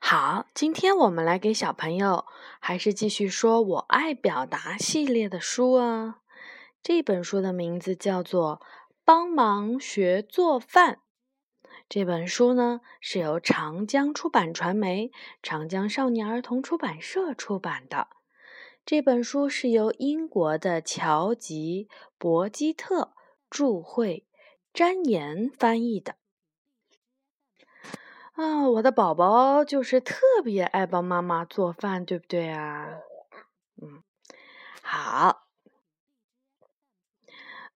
好，今天我们来给小朋友还是继续说我爱表达系列的书啊。这本书的名字叫做《帮忙学做饭》。这本书呢是由长江出版传媒、长江少年儿童出版社出版的。这本书是由英国的乔吉·伯基特著绘，詹岩翻译的。啊，我的宝宝就是特别爱帮妈妈做饭，对不对啊？嗯，好。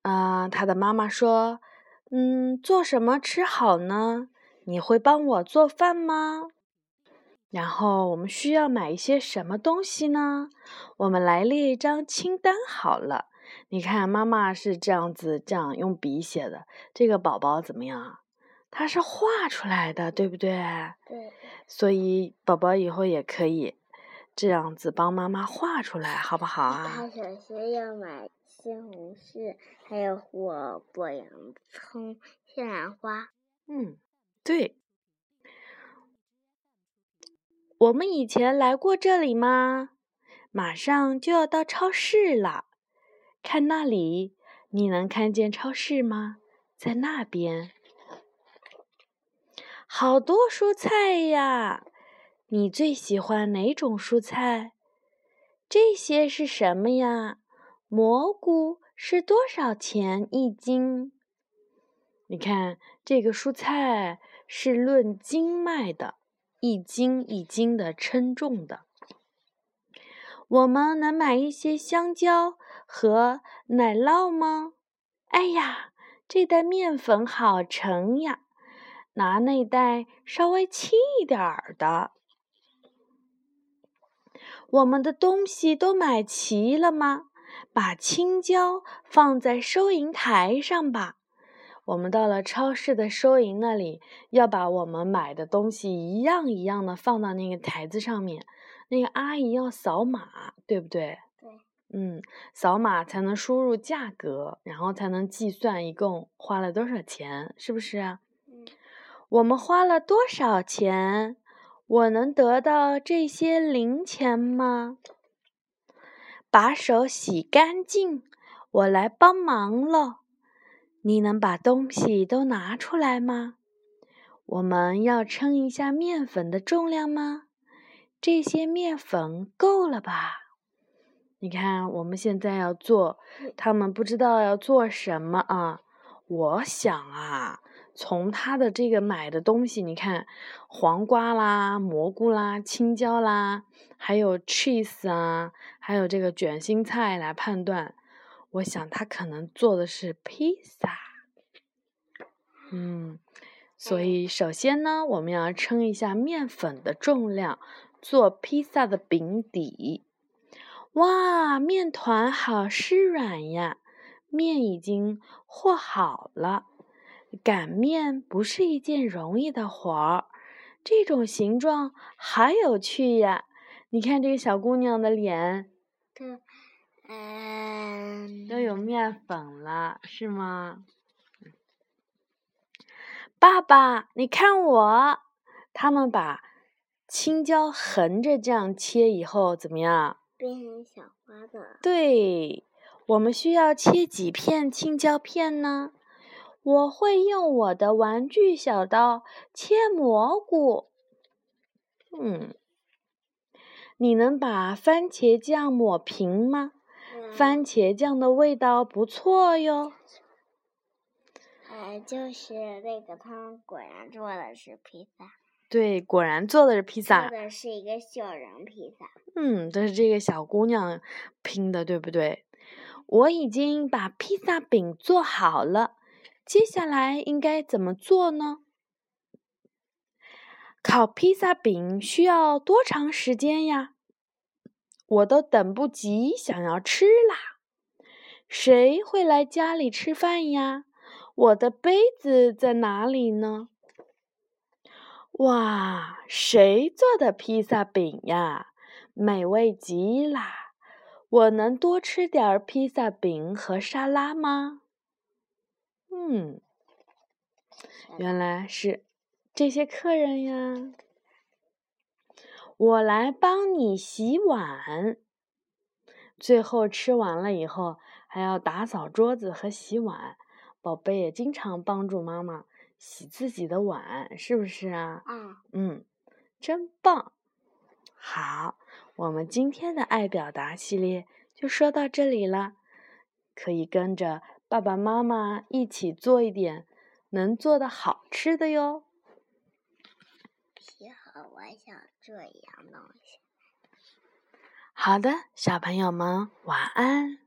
啊，他的妈妈说：“嗯，做什么吃好呢？你会帮我做饭吗？然后我们需要买一些什么东西呢？我们来列一张清单好了。你看，妈妈是这样子，这样用笔写的。这个宝宝怎么样？他是画出来的，对不对？对。所以宝宝以后也可以这样子帮妈妈画出来，好不好啊？他首先要买。西红柿，还有火锅、洋葱、西兰花。嗯，对。我们以前来过这里吗？马上就要到超市了。看那里，你能看见超市吗？在那边，好多蔬菜呀！你最喜欢哪种蔬菜？这些是什么呀？蘑菇是多少钱一斤？你看，这个蔬菜是论斤卖的，一斤一斤的称重的。我们能买一些香蕉和奶酪吗？哎呀，这袋面粉好沉呀，拿那袋稍微轻一点儿的。我们的东西都买齐了吗？把青椒放在收银台上吧。我们到了超市的收银那里，要把我们买的东西一样一样的放到那个台子上面。那个阿姨要扫码，对不对？对。嗯，扫码才能输入价格，然后才能计算一共花了多少钱，是不是啊？我们花了多少钱？我能得到这些零钱吗？把手洗干净，我来帮忙了。你能把东西都拿出来吗？我们要称一下面粉的重量吗？这些面粉够了吧？你看，我们现在要做，他们不知道要做什么啊？我想啊。从他的这个买的东西，你看黄瓜啦、蘑菇啦、青椒啦，还有 cheese 啊，还有这个卷心菜来判断，我想他可能做的是披萨。嗯，所以首先呢，我们要称一下面粉的重量，做披萨的饼底。哇，面团好湿软呀，面已经和好了。擀面不是一件容易的活儿，这种形状好有趣呀！你看这个小姑娘的脸，对，嗯，都有面粉了，是吗？爸爸，你看我，他们把青椒横着这样切以后怎么样？变成小花的。对，我们需要切几片青椒片呢？我会用我的玩具小刀切蘑菇。嗯，你能把番茄酱抹平吗？番茄酱的味道不错哟。呃，就是那个，他果然做的是披萨。对，果然做的是披萨。做的是一个小人披萨。嗯，这是这个小姑娘拼的，对不对？我已经把披萨饼做好了。接下来应该怎么做呢？烤披萨饼需要多长时间呀？我都等不及，想要吃啦！谁会来家里吃饭呀？我的杯子在哪里呢？哇，谁做的披萨饼呀？美味极啦！我能多吃点披萨饼和沙拉吗？嗯，原来是这些客人呀。我来帮你洗碗。最后吃完了以后，还要打扫桌子和洗碗。宝贝也经常帮助妈妈洗自己的碗，是不是啊？嗯嗯，真棒。好，我们今天的爱表达系列就说到这里了。可以跟着爸爸妈妈一起做一点能做的好吃的哟。以后我想这样东西。好的，小朋友们晚安。